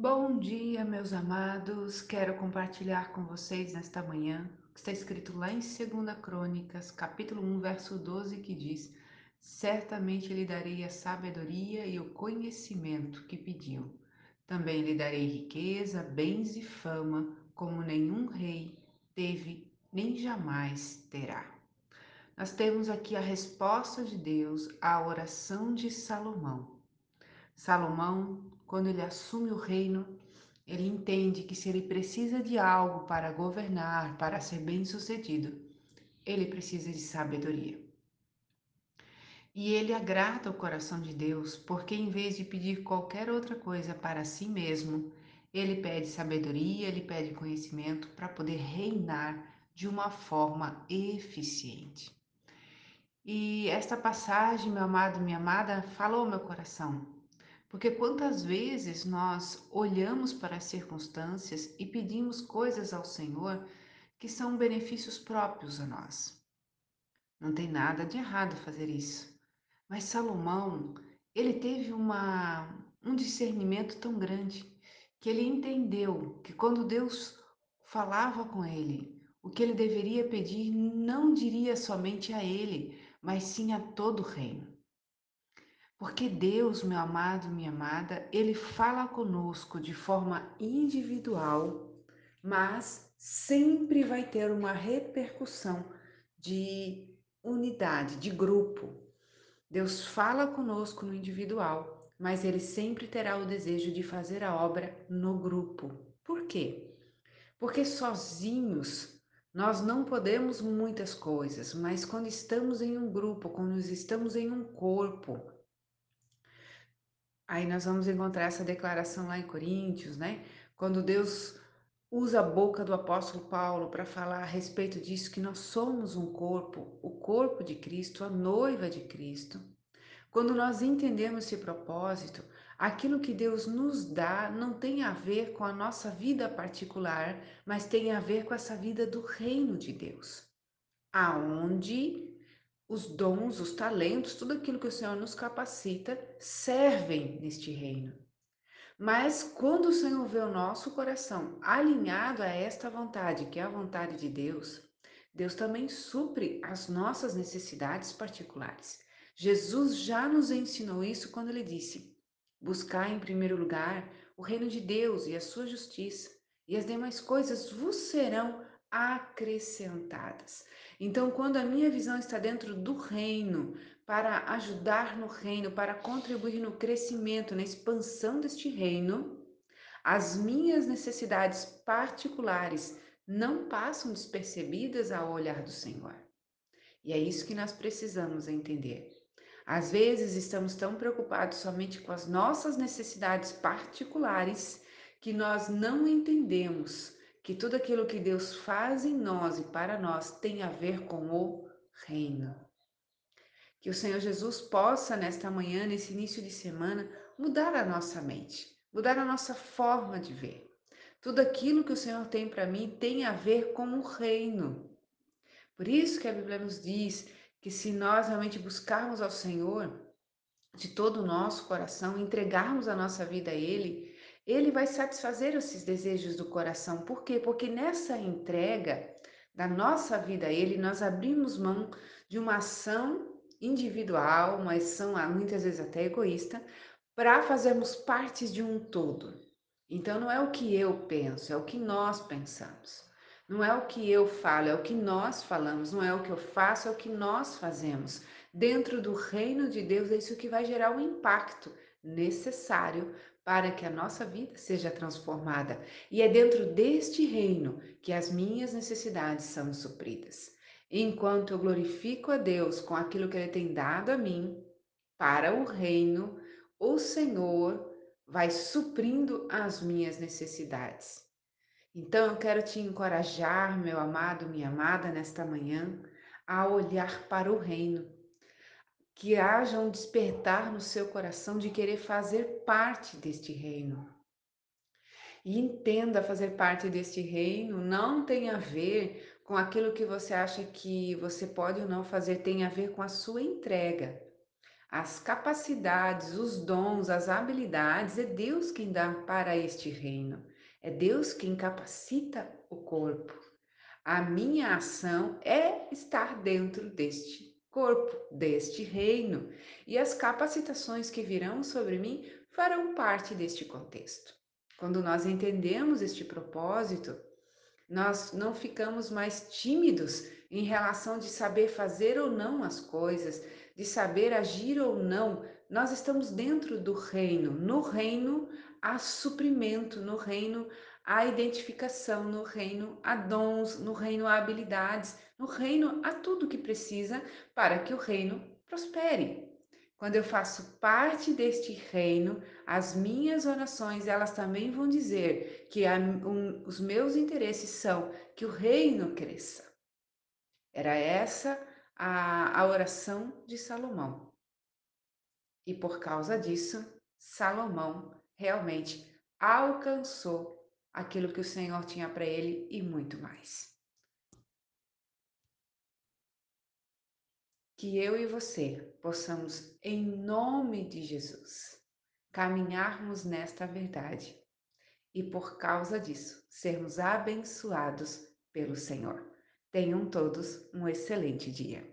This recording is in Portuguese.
Bom dia, meus amados. Quero compartilhar com vocês nesta manhã o que está escrito lá em 2 Crônicas, capítulo 1, verso 12, que diz: Certamente lhe darei a sabedoria e o conhecimento que pediu. Também lhe darei riqueza, bens e fama, como nenhum rei teve nem jamais terá. Nós temos aqui a resposta de Deus à oração de Salomão. Salomão quando ele assume o reino, ele entende que se ele precisa de algo para governar, para ser bem-sucedido, ele precisa de sabedoria. E ele agrada o coração de Deus, porque em vez de pedir qualquer outra coisa para si mesmo, ele pede sabedoria, ele pede conhecimento para poder reinar de uma forma eficiente. E esta passagem, meu amado, minha amada, falou meu coração, porque quantas vezes nós olhamos para as circunstâncias e pedimos coisas ao Senhor que são benefícios próprios a nós. Não tem nada de errado fazer isso. Mas Salomão, ele teve uma, um discernimento tão grande que ele entendeu que quando Deus falava com ele, o que ele deveria pedir não diria somente a ele, mas sim a todo o reino. Porque Deus, meu amado, minha amada, ele fala conosco de forma individual, mas sempre vai ter uma repercussão de unidade, de grupo. Deus fala conosco no individual, mas ele sempre terá o desejo de fazer a obra no grupo. Por quê? Porque sozinhos nós não podemos muitas coisas, mas quando estamos em um grupo, quando estamos em um corpo, Aí nós vamos encontrar essa declaração lá em Coríntios, né? Quando Deus usa a boca do apóstolo Paulo para falar a respeito disso, que nós somos um corpo, o corpo de Cristo, a noiva de Cristo. Quando nós entendemos esse propósito, aquilo que Deus nos dá não tem a ver com a nossa vida particular, mas tem a ver com essa vida do reino de Deus, aonde os dons, os talentos, tudo aquilo que o Senhor nos capacita servem neste reino. Mas quando o Senhor vê o nosso coração alinhado a esta vontade, que é a vontade de Deus, Deus também supre as nossas necessidades particulares. Jesus já nos ensinou isso quando ele disse: Buscar em primeiro lugar o reino de Deus e a sua justiça, e as demais coisas vos serão acrescentadas. Então, quando a minha visão está dentro do reino, para ajudar no reino, para contribuir no crescimento, na expansão deste reino, as minhas necessidades particulares não passam despercebidas ao olhar do Senhor. E é isso que nós precisamos entender. Às vezes estamos tão preocupados somente com as nossas necessidades particulares que nós não entendemos que tudo aquilo que Deus faz em nós e para nós tem a ver com o reino. Que o Senhor Jesus possa, nesta manhã, nesse início de semana, mudar a nossa mente, mudar a nossa forma de ver. Tudo aquilo que o Senhor tem para mim tem a ver com o reino. Por isso que a Bíblia nos diz que se nós realmente buscarmos ao Senhor de todo o nosso coração, entregarmos a nossa vida a Ele, ele vai satisfazer esses desejos do coração. Por quê? Porque nessa entrega da nossa vida a Ele, nós abrimos mão de uma ação individual, uma ação muitas vezes até egoísta, para fazermos parte de um todo. Então não é o que eu penso, é o que nós pensamos. Não é o que eu falo, é o que nós falamos. Não é o que eu faço, é o que nós fazemos. Dentro do reino de Deus, é isso que vai gerar o impacto necessário para que a nossa vida seja transformada. E é dentro deste reino que as minhas necessidades são supridas. Enquanto eu glorifico a Deus com aquilo que Ele tem dado a mim para o reino, o Senhor vai suprindo as minhas necessidades. Então eu quero te encorajar, meu amado, minha amada, nesta manhã, a olhar para o reino que haja um despertar no seu coração de querer fazer parte deste reino. E entenda fazer parte deste reino não tem a ver com aquilo que você acha que você pode ou não fazer, tem a ver com a sua entrega. As capacidades, os dons, as habilidades, é Deus quem dá para este reino. É Deus quem capacita o corpo. A minha ação é estar dentro deste corpo, deste reino, e as capacitações que virão sobre mim farão parte deste contexto. Quando nós entendemos este propósito, nós não ficamos mais tímidos em relação de saber fazer ou não as coisas, de saber agir ou não. Nós estamos dentro do reino. No reino há suprimento, no reino há identificação, no reino há dons, no reino há habilidades, no reino há tudo que precisa para que o reino prospere. Quando eu faço parte deste reino, as minhas orações, elas também vão dizer que a, um, os meus interesses são que o reino cresça. Era essa a, a oração de Salomão. E por causa disso, Salomão realmente alcançou aquilo que o Senhor tinha para ele e muito mais. Que eu e você possamos, em nome de Jesus, caminharmos nesta verdade e por causa disso sermos abençoados pelo Senhor. Tenham todos um excelente dia.